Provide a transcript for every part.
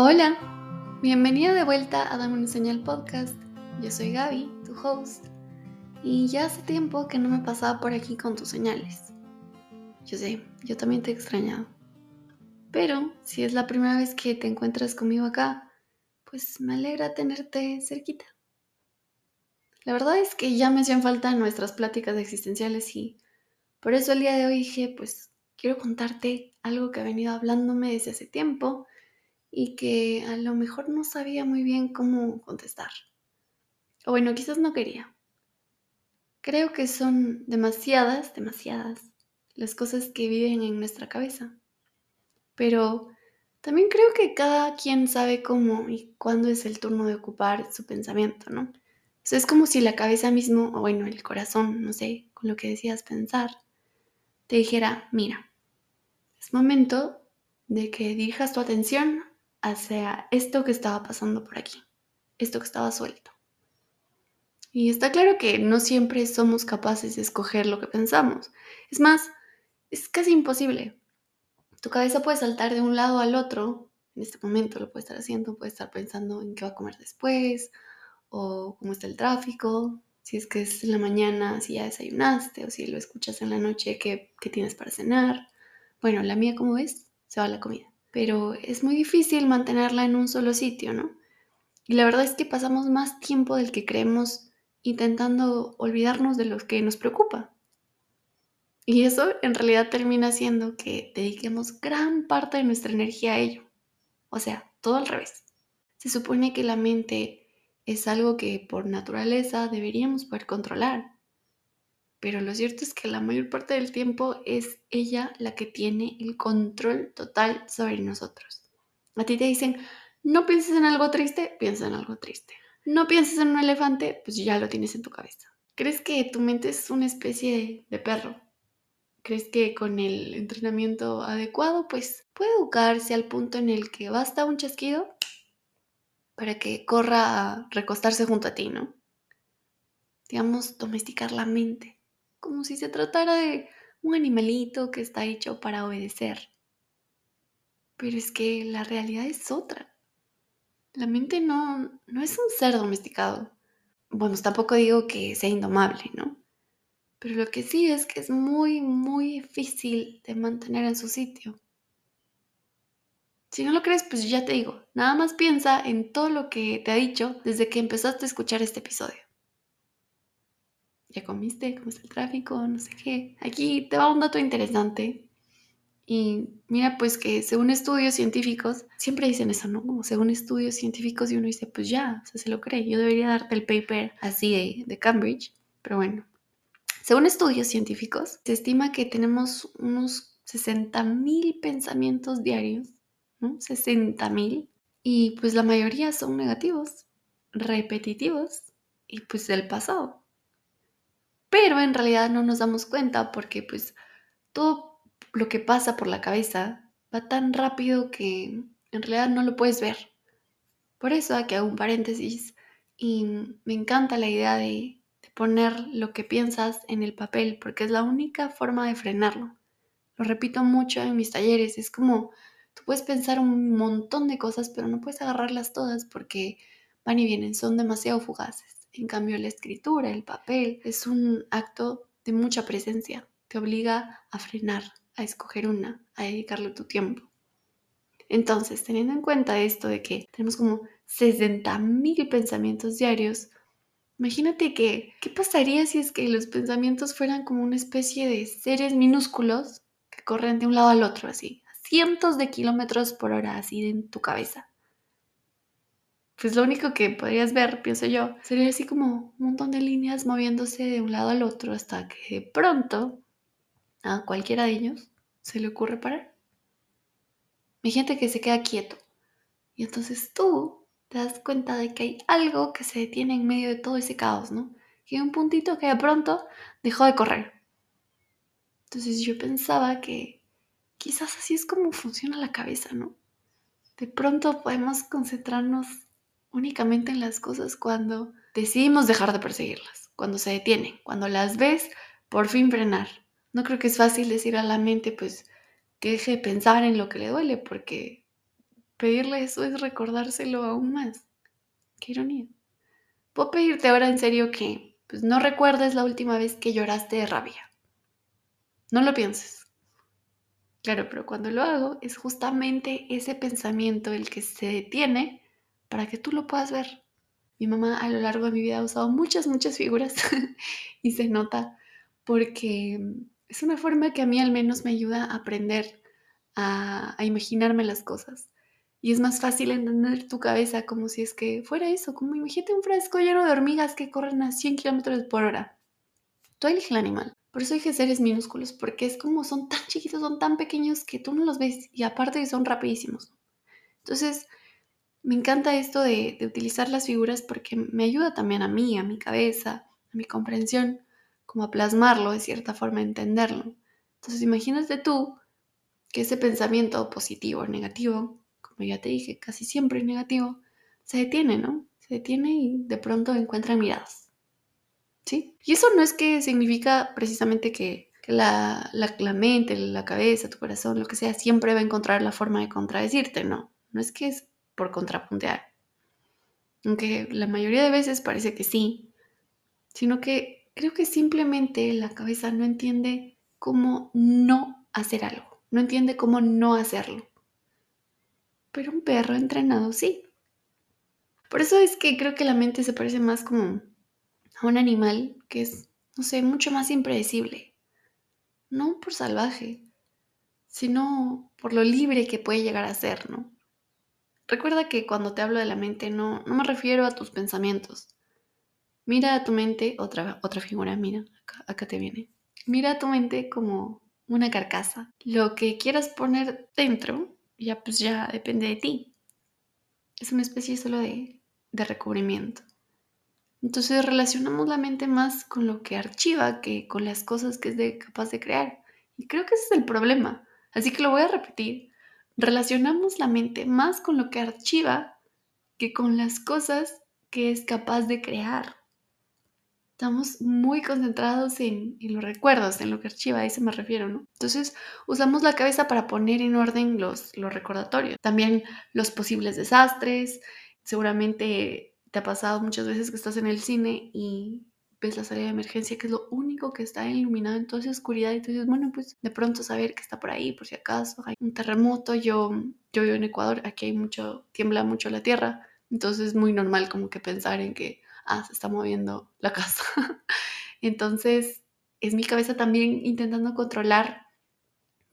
Hola, bienvenida de vuelta a Dame una señal podcast. Yo soy Gaby, tu host, y ya hace tiempo que no me pasaba por aquí con tus señales. Yo sé, yo también te he extrañado. Pero si es la primera vez que te encuentras conmigo acá, pues me alegra tenerte cerquita. La verdad es que ya me hacían falta nuestras pláticas existenciales y por eso el día de hoy dije, pues quiero contarte algo que ha venido hablándome desde hace tiempo y que a lo mejor no sabía muy bien cómo contestar. O bueno, quizás no quería. Creo que son demasiadas, demasiadas las cosas que viven en nuestra cabeza. Pero también creo que cada quien sabe cómo y cuándo es el turno de ocupar su pensamiento, ¿no? O es como si la cabeza mismo, o bueno, el corazón, no sé, con lo que decías pensar, te dijera, mira, es momento de que dirijas tu atención hacia esto que estaba pasando por aquí, esto que estaba suelto. Y está claro que no siempre somos capaces de escoger lo que pensamos. Es más, es casi imposible. Tu cabeza puede saltar de un lado al otro. En este momento lo puede estar haciendo, puede estar pensando en qué va a comer después, o cómo está el tráfico, si es que es en la mañana, si ya desayunaste, o si lo escuchas en la noche, qué, qué tienes para cenar. Bueno, la mía, como ves, se va a la comida pero es muy difícil mantenerla en un solo sitio, ¿no? Y la verdad es que pasamos más tiempo del que creemos intentando olvidarnos de lo que nos preocupa. Y eso en realidad termina siendo que dediquemos gran parte de nuestra energía a ello. O sea, todo al revés. Se supone que la mente es algo que por naturaleza deberíamos poder controlar pero lo cierto es que la mayor parte del tiempo es ella la que tiene el control total sobre nosotros. A ti te dicen, no pienses en algo triste, piensa en algo triste. No pienses en un elefante, pues ya lo tienes en tu cabeza. ¿Crees que tu mente es una especie de perro? ¿Crees que con el entrenamiento adecuado, pues puede educarse al punto en el que basta un chasquido para que corra a recostarse junto a ti, ¿no? Digamos, domesticar la mente como si se tratara de un animalito que está hecho para obedecer. Pero es que la realidad es otra. La mente no, no es un ser domesticado. Bueno, tampoco digo que sea indomable, ¿no? Pero lo que sí es que es muy, muy difícil de mantener en su sitio. Si no lo crees, pues ya te digo, nada más piensa en todo lo que te ha dicho desde que empezaste a escuchar este episodio ya comiste, cómo está el tráfico, no sé qué. Aquí te va un dato interesante. Y mira, pues que según estudios científicos, siempre dicen eso, ¿no? Como según estudios científicos y uno dice, pues ya, o sea, se lo cree. Yo debería darte el paper así de, de Cambridge, pero bueno. Según estudios científicos, se estima que tenemos unos 60.000 pensamientos diarios, ¿no? 60.000. Y pues la mayoría son negativos, repetitivos y pues del pasado pero en realidad no nos damos cuenta porque pues todo lo que pasa por la cabeza va tan rápido que en realidad no lo puedes ver. Por eso aquí hago un paréntesis y me encanta la idea de, poner lo que piensas en el papel porque es la única forma de frenarlo. Lo repito mucho en mis talleres, es como tú puedes pensar un montón de cosas pero no puedes agarrarlas todas porque van y vienen, son demasiado fugaces. En cambio, la escritura, el papel, es un acto de mucha presencia. Te obliga a frenar, a escoger una, a dedicarle tu tiempo. Entonces, teniendo en cuenta esto de que tenemos como 60.000 pensamientos diarios, imagínate que, ¿qué pasaría si es que los pensamientos fueran como una especie de seres minúsculos que corren de un lado al otro, así, cientos de kilómetros por hora, así en tu cabeza? Pues lo único que podrías ver, pienso yo, sería así como un montón de líneas moviéndose de un lado al otro hasta que de pronto a cualquiera de ellos se le ocurre parar. Hay gente que se queda quieto y entonces tú te das cuenta de que hay algo que se detiene en medio de todo ese caos, ¿no? Que hay un puntito que de pronto dejó de correr. Entonces yo pensaba que quizás así es como funciona la cabeza, ¿no? De pronto podemos concentrarnos únicamente en las cosas cuando decidimos dejar de perseguirlas, cuando se detienen, cuando las ves, por fin frenar. No creo que es fácil decir a la mente, pues, que deje de pensar en lo que le duele, porque pedirle eso es recordárselo aún más. Qué ironía. Puedo pedirte ahora en serio que pues, no recuerdes la última vez que lloraste de rabia. No lo pienses. Claro, pero cuando lo hago es justamente ese pensamiento el que se detiene para que tú lo puedas ver. Mi mamá a lo largo de mi vida ha usado muchas, muchas figuras y se nota porque es una forma que a mí al menos me ayuda a aprender a, imaginarme las cosas. Y es más fácil entender tu cabeza como si es que fuera eso, como imagínate un frasco lleno de hormigas que corren a 100 kilómetros por hora. Tú eliges el animal. Por eso dije seres minúsculos, porque es como son tan chiquitos, son tan pequeños que tú no los ves y aparte son rapidísimos. Entonces, me encanta esto de, utilizar las figuras porque me ayuda también a mí, a mi cabeza, a mi comprensión, como a plasmarlo de cierta forma, a entenderlo. Entonces, imagínate tú que ese pensamiento positivo o negativo, como ya te dije, casi siempre es negativo, se detiene, ¿no? Se detiene y de pronto encuentra miradas. ¿Sí? Y eso no es que significa precisamente que, la, la, mente, la cabeza, tu corazón, lo que sea, siempre va a encontrar la forma de contradecirte, no. No es que es por contrapuntear. Aunque la mayoría de veces parece que sí, sino que creo que simplemente la cabeza no entiende cómo no hacer algo no entiende cómo no hacerlo. Pero un perro entrenado sí. Por eso es que creo que la mente se parece más como a un animal que es, no sé, mucho más impredecible. No por salvaje, sino por lo libre que puede llegar a ser, ¿no? Recuerda que cuando te hablo de la mente no, no me refiero a tus pensamientos. Mira a tu mente, otra, otra figura, mira, acá, te viene. Mira a tu mente como una carcasa. Lo que quieras poner dentro, ya pues ya depende de ti. Es una especie solo de, de recubrimiento. Entonces relacionamos la mente más con lo que archiva que con las cosas que es capaz de crear. Y creo que ese es el problema. Así que lo voy a repetir. Relacionamos la mente más con lo que archiva que con las cosas que es capaz de crear. Estamos muy concentrados en, los recuerdos, en lo que archiva, a eso me refiero, ¿no? Entonces usamos la cabeza para poner en orden los, los recordatorios, también los posibles desastres, seguramente te ha pasado muchas veces que estás en el cine y ves la salida de emergencia, que es lo único que está iluminado en toda esa oscuridad, y tú bueno, pues de pronto saber que está por ahí, por si acaso hay un terremoto, yo, yo vivo en Ecuador, aquí hay mucho, tiembla mucho la tierra, entonces es muy normal como que pensar en que ah, se está moviendo la casa. Entonces, es mi cabeza también intentando controlar,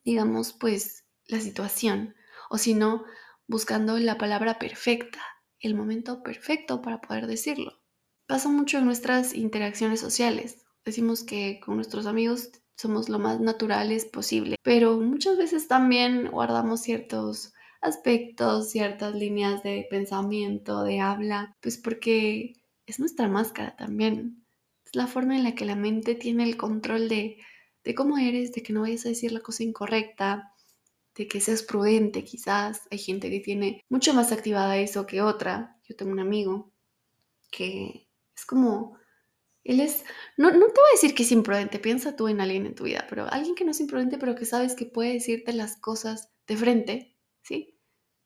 digamos, pues la situación. O si no, buscando la palabra perfecta, el momento perfecto para poder decirlo. Pasa mucho en nuestras interacciones sociales. Decimos que con nuestros amigos somos lo más naturales posible, pero muchas veces también guardamos ciertos aspectos, ciertas líneas de pensamiento, de habla, pues porque es nuestra máscara también. Es la forma en la que la mente tiene el control de, de cómo eres, de que no vayas a decir la cosa incorrecta, de que seas prudente quizás. Hay gente que tiene mucho más activada eso que otra. Yo tengo un amigo que es como... Él es, no, no te voy a decir que es imprudente, piensa tú en alguien en tu vida, pero alguien que no es imprudente, pero que sabes que puede decirte las cosas de frente, ¿sí?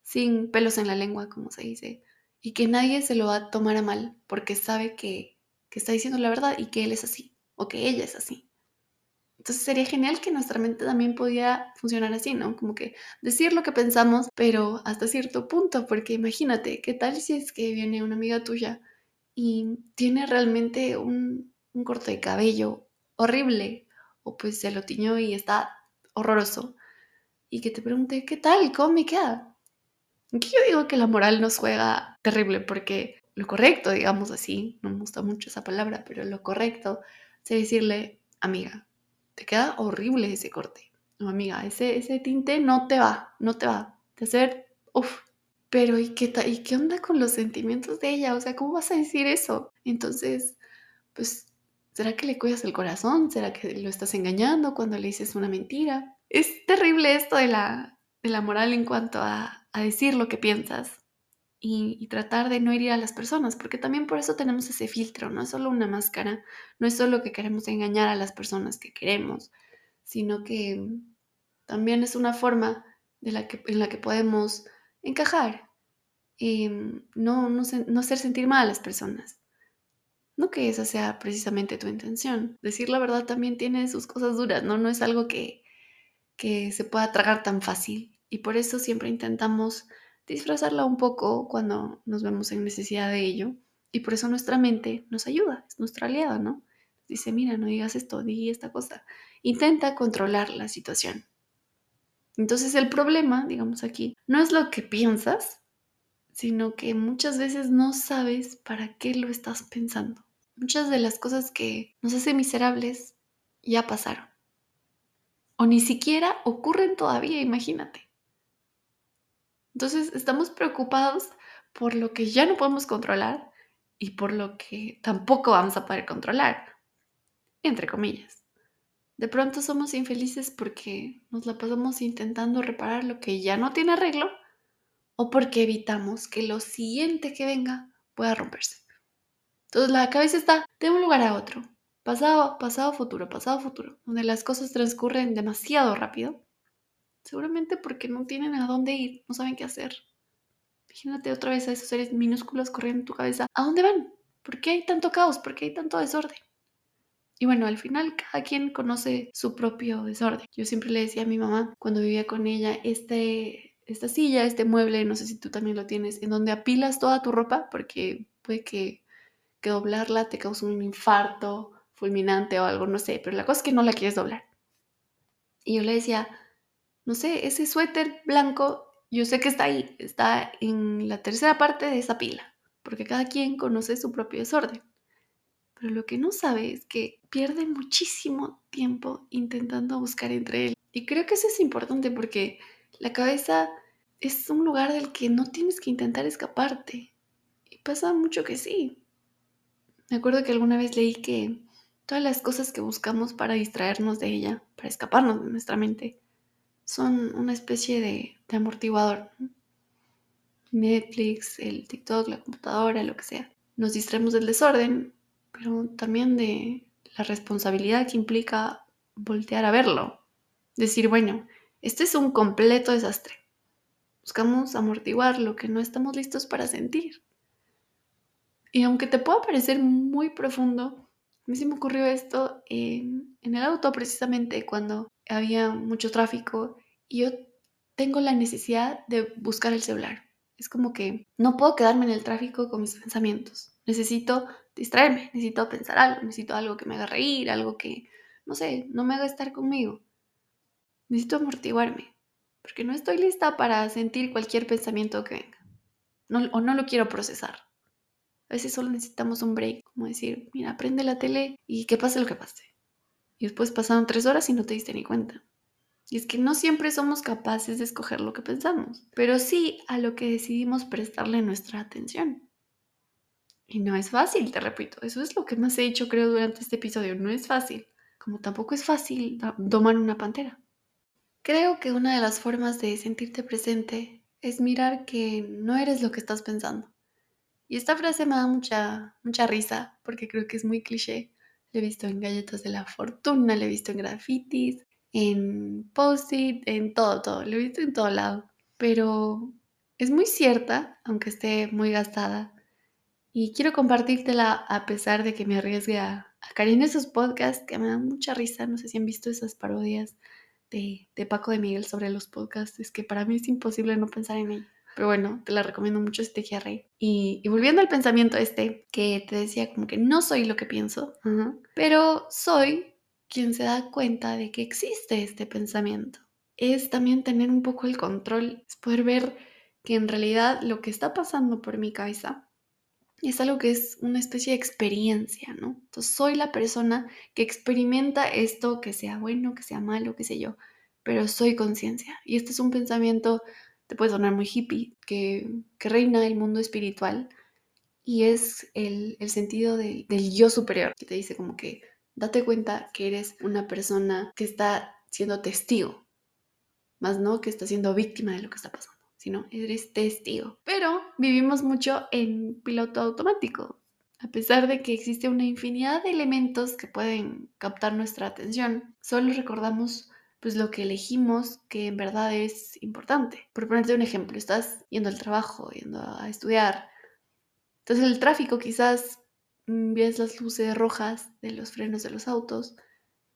Sin pelos en la lengua, como se dice y que nadie se lo va a tomar a mal porque sabe que, está diciendo la verdad y que él es así o que ella es así. Entonces sería genial que nuestra mente también pudiera funcionar así, ¿no? Como que decir lo que pensamos, pero hasta cierto punto, porque imagínate, ¿qué tal si es que viene una amiga tuya y tiene realmente un, un corte de cabello horrible o pues se lo tiñó y está horroroso y que te pregunte, ¿qué tal? ¿Cómo me queda? Aquí yo digo que la moral nos juega terrible porque lo correcto, digamos así, no me gusta mucho esa palabra, pero lo correcto es decirle, amiga, te queda horrible ese corte. No, amiga, ese, ese tinte no te va, no te va. Te hacer, uff. Pero ¿y qué, ¿y qué onda con los sentimientos de ella? O sea, ¿cómo vas a decir eso? Entonces, pues, ¿será que le cuidas el corazón? ¿Será que lo estás engañando cuando le dices una mentira? Es terrible esto de la, de la moral en cuanto a, a decir lo que piensas y, tratar de no herir a las personas, porque también por eso tenemos ese filtro, no es solo una máscara, no es solo que queremos engañar a las personas que queremos, sino que también es una forma de la que, en la que podemos encajar, em, no, no, no hacer sentir mal a las personas. No que esa sea precisamente tu intención. Decir la verdad también tiene sus cosas duras, ¿no? No es algo que, que se pueda tragar tan fácil. Y por eso siempre intentamos disfrazarla un poco cuando nos vemos en necesidad de ello. Y por eso nuestra mente nos ayuda, es nuestra aliada, ¿no? Dice, mira, no digas esto, di esta cosa. Intenta controlar la situación. Entonces el problema, digamos aquí, no es lo que piensas, sino que muchas veces no sabes para qué lo estás pensando. Muchas de las cosas que nos hacen miserables ya pasaron. O ni siquiera ocurren todavía, imagínate. Entonces estamos preocupados por lo que ya no podemos controlar y por lo que tampoco vamos a poder controlar, entre comillas. De pronto somos infelices porque nos la pasamos intentando reparar lo que ya no tiene arreglo o porque evitamos que lo siguiente que venga pueda romperse. Entonces la cabeza está de un lugar a otro, pasado, pasado, futuro, pasado, futuro, donde las cosas transcurren demasiado rápido, seguramente porque no tienen a dónde ir, no saben qué hacer. Imagínate otra vez a esos seres minúsculos corriendo en tu cabeza. ¿A dónde van? ¿Por qué hay tanto caos? ¿Por qué hay tanto desorden? Y bueno, al final cada quien conoce su propio desorden. Yo siempre le decía a mi mamá cuando vivía con ella, este, esta silla, este mueble, no sé si tú también lo tienes, en donde apilas toda tu ropa, porque puede que, que doblarla te cause un infarto fulminante o algo, no sé, pero la cosa es que no la quieres doblar. Y yo le decía, no sé, ese suéter blanco, yo sé que está ahí, está en la tercera parte de esa pila, porque cada quien conoce su propio desorden. Pero lo que no sabe es que pierde muchísimo tiempo intentando buscar entre él. Y creo que eso es importante porque la cabeza es un lugar del que no tienes que intentar escaparte. Y pasa mucho que sí. Me acuerdo que alguna vez leí que todas las cosas que buscamos para distraernos de ella, para escaparnos de nuestra mente, son una especie de, amortiguador. Netflix, el TikTok, la computadora, lo que sea. Nos distraemos del desorden pero también de la responsabilidad que implica voltear a verlo. Decir, bueno, este es un completo desastre. Buscamos amortiguar lo que no estamos listos para sentir. Y aunque te pueda parecer muy profundo, a mí se me ocurrió esto en, en el auto precisamente cuando había mucho tráfico y yo tengo la necesidad de buscar el celular. Es como que no puedo quedarme en el tráfico con mis pensamientos. Necesito distraerme, necesito pensar algo, necesito algo que me haga reír, algo que, no sé, no me haga estar conmigo. Necesito amortiguarme, porque no estoy lista para sentir cualquier pensamiento que venga. O no lo quiero procesar. A veces solo necesitamos un break, como decir, mira, prende la tele y que pase lo que pase. Y después pasaron tres horas y no te diste ni cuenta. Y es que no siempre somos capaces de escoger lo que pensamos, pero sí a lo que decidimos prestarle nuestra atención. Y no es fácil, te repito. Eso es lo que más he dicho, creo, durante este episodio. No es fácil. Como tampoco es fácil domar una pantera. Creo que una de las formas de sentirte presente es mirar que no eres lo que estás pensando. Y esta frase me da mucha, mucha risa porque creo que es muy cliché. La he visto en galletas de la fortuna, la he visto en grafitis, en post-it, en todo, todo. Lo he visto en todo lado. Pero es muy cierta, aunque esté muy gastada y quiero compartírtela a pesar de que me arriesgue a, a en esos podcasts que me dan mucha risa. No sé si han visto esas parodias de, de Paco de Miguel sobre los podcasts. Es que para mí es imposible no pensar en ello. Pero bueno, te la recomiendo mucho si te quiere reír. Y, y, volviendo al pensamiento este, que te decía como que no soy lo que pienso, pero soy quien se da cuenta de que existe este pensamiento. Es también tener un poco el control, es poder ver que en realidad lo que está pasando por mi cabeza es algo que es una especie de experiencia, ¿no? Entonces soy la persona que experimenta esto, que sea bueno, que sea malo, qué sé yo, pero soy conciencia. Y este es un pensamiento, te puede sonar muy hippie, que, que reina el mundo espiritual y es el, el sentido del yo superior, que te dice como que date cuenta que eres una persona que está siendo testigo, más no que está siendo víctima de lo que está pasando sino eres testigo. Pero vivimos mucho en piloto automático. A pesar de que existe una infinidad de elementos que pueden captar nuestra atención, solo recordamos pues lo que elegimos que en verdad es importante. Por ponerte un ejemplo, estás yendo al trabajo, yendo a estudiar. Entonces el tráfico quizás ves las luces rojas de los frenos de los autos,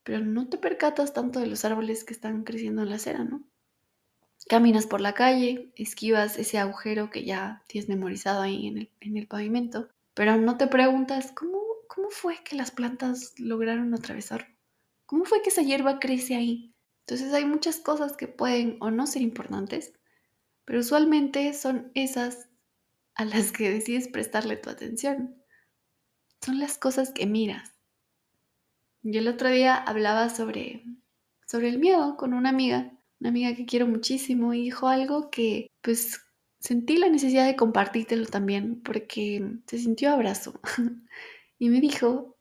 pero no te percatas tanto de los árboles que están creciendo en la acera, ¿no? Caminas por la calle, esquivas ese agujero que ya tienes memorizado ahí en el, en el pavimento, pero no te preguntas cómo, cómo fue que las plantas lograron atravesarlo. ¿Cómo fue que esa hierba crece ahí? Entonces hay muchas cosas que pueden o no ser importantes, pero usualmente son esas a las que decides prestarle tu atención. Son las cosas que miras. Yo el otro día hablaba sobre, sobre el miedo con una amiga una amiga que quiero muchísimo, y dijo algo que pues sentí la necesidad de compartírtelo también porque se sintió abrazo. y me dijo,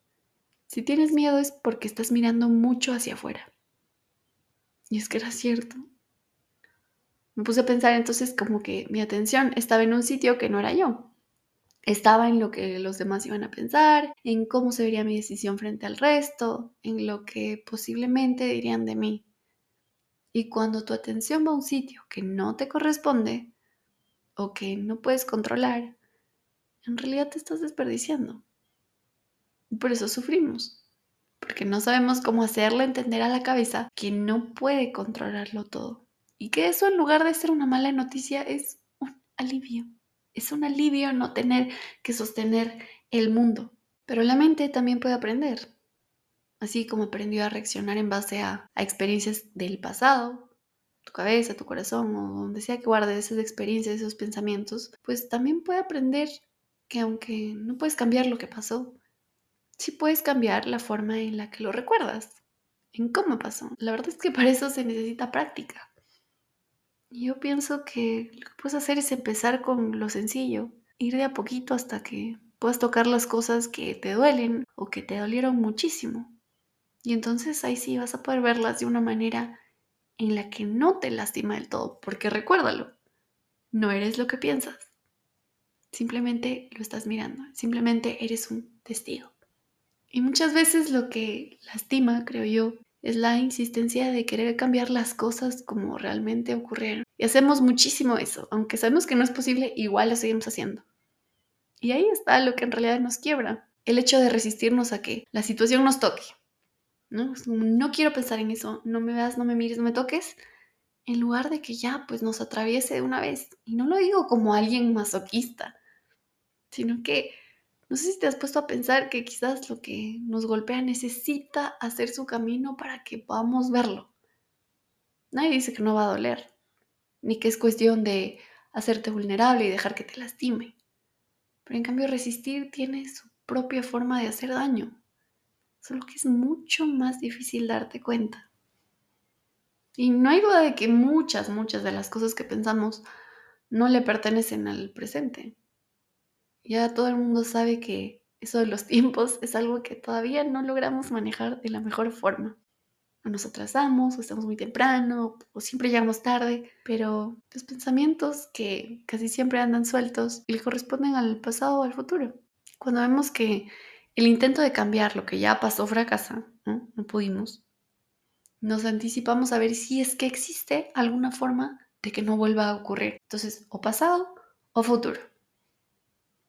si tienes miedo es porque estás mirando mucho hacia afuera. Y es que era cierto. Me puse a pensar entonces como que mi atención estaba en un sitio que no era yo. Estaba en lo que los demás iban a pensar, en cómo se vería mi decisión frente al resto, en lo que posiblemente dirían de mí. Y cuando tu atención va a un sitio que no te corresponde o que no puedes controlar, en realidad te estás desperdiciando. Y por eso sufrimos, porque no sabemos cómo hacerle entender a la cabeza que no puede controlarlo todo. Y que eso en lugar de ser una mala noticia es un alivio. Es un alivio no tener que sostener el mundo. Pero la mente también puede aprender así como aprendió a reaccionar en base a, experiencias del pasado, tu cabeza, tu corazón o donde sea que guarde esas experiencias, esos pensamientos, pues también puede aprender que aunque no puedes cambiar lo que pasó, sí puedes cambiar la forma en la que lo recuerdas, en cómo pasó. La verdad es que para eso se necesita práctica. Yo pienso que lo que puedes hacer es empezar con lo sencillo, ir de a poquito hasta que puedas tocar las cosas que te duelen o que te dolieron muchísimo. Y entonces ahí sí vas a poder verlas de una manera en la que no te lastima del todo, porque recuérdalo, no eres lo que piensas. Simplemente lo estás mirando, simplemente eres un testigo. Y muchas veces lo que lastima, creo yo, es la insistencia de querer cambiar las cosas como realmente ocurrieron. Y hacemos muchísimo eso, aunque sabemos que no es posible, igual lo seguimos haciendo. Y ahí está lo que en realidad nos quiebra, el hecho de resistirnos a que la situación nos toque, ¿no? no quiero pensar en eso, no me veas, no me mires, no me toques, en lugar de que ya pues nos atraviese de una vez. Y no lo digo como alguien masoquista, sino que no sé si te has puesto a pensar que quizás lo que nos golpea necesita hacer su camino para que podamos verlo. Nadie dice que no va a doler, ni que es cuestión de hacerte vulnerable y dejar que te lastime. Pero en cambio resistir tiene su propia forma de hacer daño solo que es mucho más difícil darte cuenta. Y no hay duda de que muchas, muchas de las cosas que pensamos no le pertenecen al presente. Ya todo el mundo sabe que eso de los tiempos es algo que todavía no logramos manejar de la mejor forma. O nos atrasamos, o estamos muy temprano, o siempre llegamos tarde, pero los pensamientos que casi siempre andan sueltos le corresponden al pasado o al futuro. Cuando vemos que el intento de cambiar lo que ya pasó fracasa, ¿no? No pudimos. Nos anticipamos a ver si es que existe alguna forma de que no vuelva a ocurrir. Entonces, o pasado o futuro.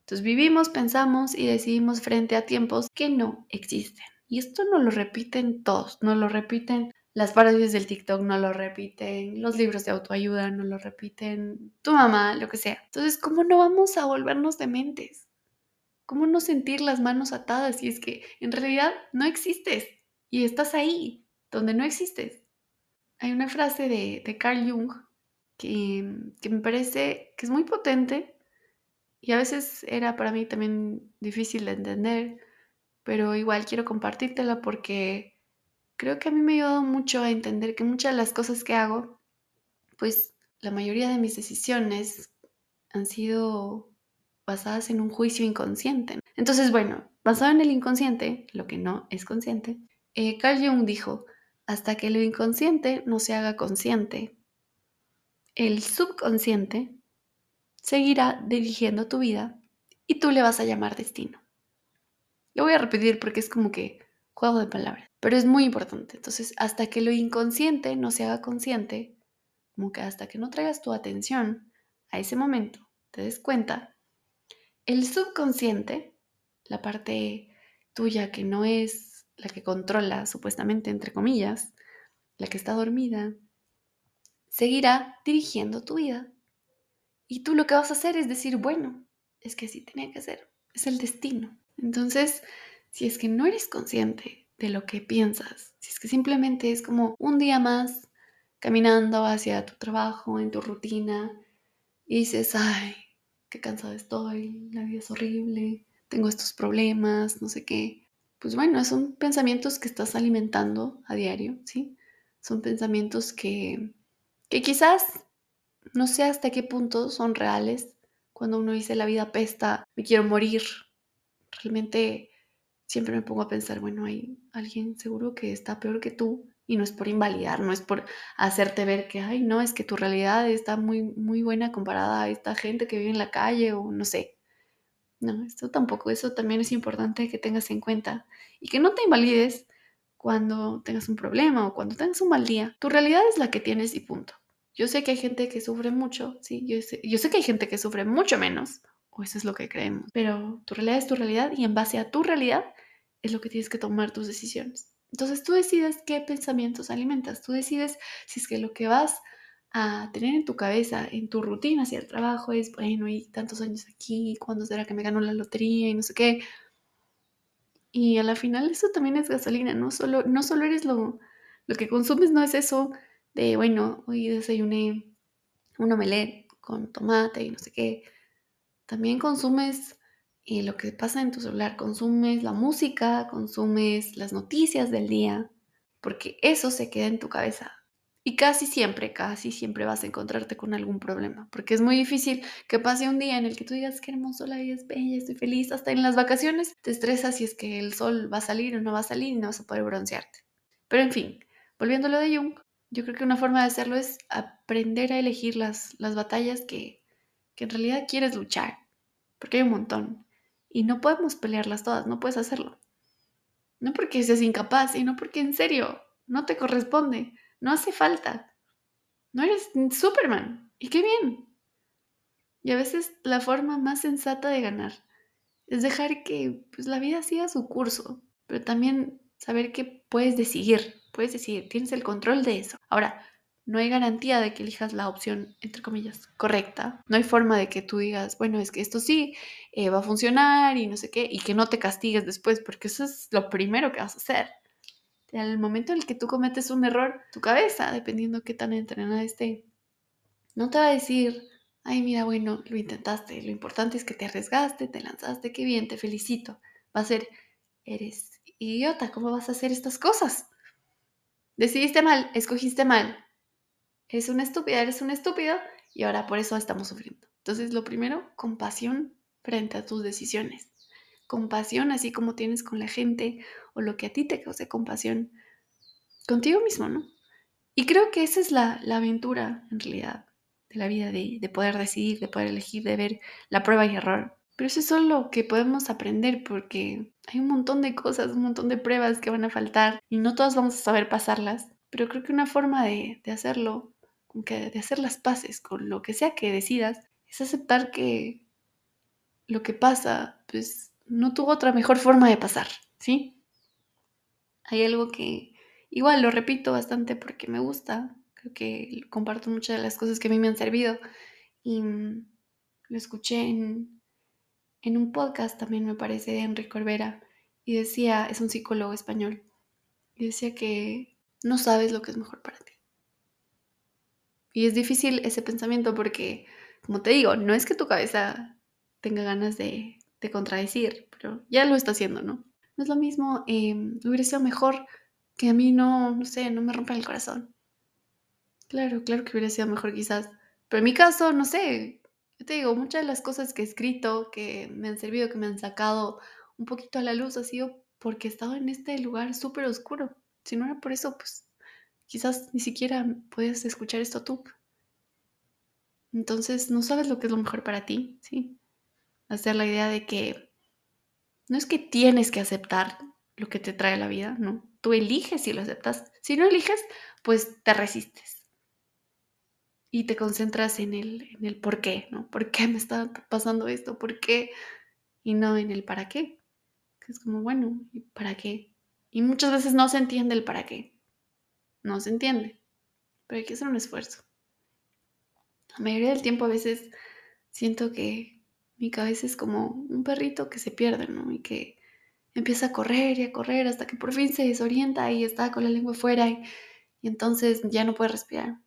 Entonces vivimos, pensamos y decidimos frente a tiempos que no existen. Y esto no lo repiten todos, no lo repiten las parodias del TikTok, no lo repiten los libros de autoayuda, no lo repiten tu mamá, lo que sea. Entonces, ¿cómo no vamos a volvernos dementes? ¿Cómo no sentir las manos atadas si es que en realidad no existes y estás ahí, donde no existes? Hay una frase de, Carl Jung que me parece que es muy potente y a veces era para mí también difícil de entender, pero igual quiero compartírtela porque creo que a mí me ha ayudado mucho a entender que muchas de las cosas que hago, pues la mayoría de mis decisiones han sido basadas en un juicio inconsciente. Entonces, bueno, basado en el inconsciente, lo que no es consciente, eh, Carl Jung dijo, hasta que lo inconsciente no se haga consciente, el subconsciente seguirá dirigiendo tu vida y tú le vas a llamar destino. Lo voy a repetir porque es como que juego de palabras. Pero es muy importante. Entonces, hasta que lo inconsciente no se haga consciente, como que hasta que no traigas tu atención a ese momento, te des cuenta, el subconsciente, la parte tuya que no es la que controla supuestamente, entre comillas, la que está dormida, seguirá dirigiendo tu vida. Y tú lo que vas a hacer es decir, bueno, es que así tenía que ser, es el destino. Entonces, si es que no eres consciente de lo que piensas, si es que simplemente es como un día más caminando hacia tu trabajo, en tu rutina, y dices, ay, qué cansada estoy, la vida es horrible, tengo estos problemas, no sé qué. Pues bueno, son pensamientos que estás alimentando a diario, ¿sí? Son pensamientos que, que quizás no sé hasta qué punto son reales. Cuando uno dice la vida pesta, me quiero morir, realmente siempre me pongo a pensar, bueno, hay alguien seguro que está peor que tú y no es por invalidar, no es por hacerte ver que, ay, no, es que tu realidad está muy, muy buena comparada a esta gente que vive en la calle o no sé. No, esto tampoco, eso también es importante que tengas en cuenta y que no te invalides cuando tengas un problema o cuando tengas un mal día. Tu realidad es la que tienes y punto. Yo sé que hay gente que sufre mucho, sí, yo sé, que hay gente que sufre mucho menos, o eso es lo que creemos, pero tu realidad es tu realidad y en base a tu realidad es lo que tienes que tomar tus decisiones. Entonces tú decides qué pensamientos alimentas, tú decides si es que lo que vas a tener en tu cabeza, en tu rutina hacia el trabajo es, bueno, y tantos años aquí, ¿cuándo será que me gano la lotería y no sé qué? Y a la final eso también es gasolina, no solo, no solo eres lo, lo que consumes, no es eso de, bueno, hoy desayuné un omelette con tomate y no sé qué. También consumes y lo que pasa en tu celular, consumes la música, consumes las noticias del día, porque eso se queda en tu cabeza. Y casi siempre, casi siempre vas a encontrarte con algún problema, porque es muy difícil que pase un día en el que tú digas, qué hermoso, la vida es bella, estoy feliz, hasta en las vacaciones te estresas si es que el sol va a salir o no va a salir y no vas a poder broncearte. Pero en fin, volviendo a lo de Jung, yo creo que una forma de hacerlo es aprender a elegir las, las batallas que, que en realidad quieres luchar, porque hay un montón. Y no podemos pelearlas todas, no puedes hacerlo. No porque seas incapaz, sino porque en serio no te corresponde, no hace falta. No eres Superman. Y qué bien. Y a veces la forma más sensata de ganar es dejar que pues, la vida siga su curso, pero también saber que puedes decidir, puedes decidir, tienes el control de eso. Ahora, no hay garantía de que elijas la opción, entre comillas, correcta. No hay forma de que tú digas, bueno, es que esto sí eh, va a funcionar y no sé qué, y que no te castigues después, porque eso es lo primero que vas a hacer. El momento en el que tú cometes un error, tu cabeza, dependiendo qué tan entrenada esté, no te va a decir, ay, mira, bueno, lo intentaste, lo importante es que te arriesgaste, te lanzaste, qué bien, te felicito. Va a ser, eres idiota, ¿cómo vas a hacer estas cosas? Decidiste mal, escogiste mal, eres una estúpida, eres un estúpido y ahora por eso estamos sufriendo. Entonces, lo primero, compasión frente a tus decisiones. Compasión así como tienes con la gente o lo que a ti te cause compasión contigo mismo, ¿no? Y creo que esa es la, aventura, en realidad, de la vida, de, de, poder decidir, de poder elegir, de ver la prueba y error. Pero eso es solo lo que podemos aprender porque hay un montón de cosas, un montón de pruebas que van a faltar y no todas vamos a saber pasarlas. Pero creo que una forma de, de hacerlo de hacer las paces con lo que sea que decidas, es aceptar que lo que pasa, pues no tuvo otra mejor forma de pasar, ¿sí? Hay algo que igual lo repito bastante porque me gusta, creo que comparto muchas de las cosas que a mí me han servido y lo escuché en, en un podcast también me parece de Enrique Corbera y decía, es un psicólogo español, y decía que no sabes lo que es mejor para ti. Y es difícil ese pensamiento porque, como te digo, no es que tu cabeza tenga ganas de, contradecir, pero ya lo está haciendo, ¿no? No es lo mismo, eh, hubiera sido mejor que a mí no, no sé, no me rompa el corazón. Claro, claro que hubiera sido mejor quizás, pero en mi caso, no sé, yo te digo, muchas de las cosas que he escrito, que me han servido, que me han sacado un poquito a la luz, ha sido porque he estado en este lugar súper oscuro. Si no era por eso, pues Quizás ni siquiera puedes escuchar esto tú. Entonces no sabes lo que es lo mejor para ti, ¿sí? Hacer la idea de que no es que tienes que aceptar lo que te trae la vida, ¿no? Tú eliges si lo aceptas. Si no eliges, pues te resistes. Y te concentras en el, en el por qué, ¿no? ¿Por qué me está pasando esto? ¿Por qué? Y no en el para qué. Que es como, bueno, ¿y para qué? Y muchas veces no se entiende el para qué. No se entiende. Pero hay que hacer un esfuerzo. La mayoría del tiempo a veces siento que mi cabeza es como un perrito que se pierde, ¿no? Y que empieza a correr y a correr hasta que por fin se desorienta y está con la lengua fuera y, entonces ya no puede respirar.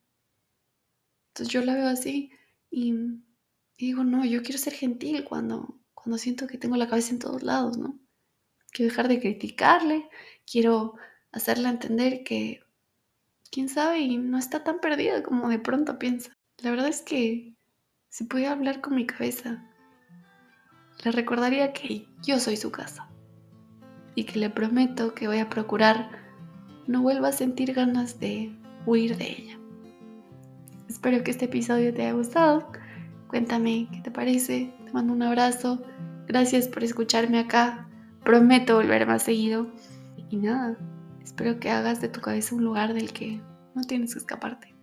Entonces yo la veo así y, digo, no, yo quiero ser gentil cuando, cuando siento que tengo la cabeza en todos lados, ¿no? Quiero dejar de criticarle, quiero hacerle entender que, quién sabe, y no está tan perdida como de pronto piensa. La verdad es que si pudiera hablar con mi cabeza, le recordaría que yo soy su casa y que le prometo que voy a procurar no vuelva a sentir ganas de huir de ella. Espero que este episodio te haya gustado. Cuéntame qué te parece. Te mando un abrazo. Gracias por escucharme acá. Prometo volver más seguido. Y nada, espero que hagas de tu cabeza un lugar del que no tienes que escaparte.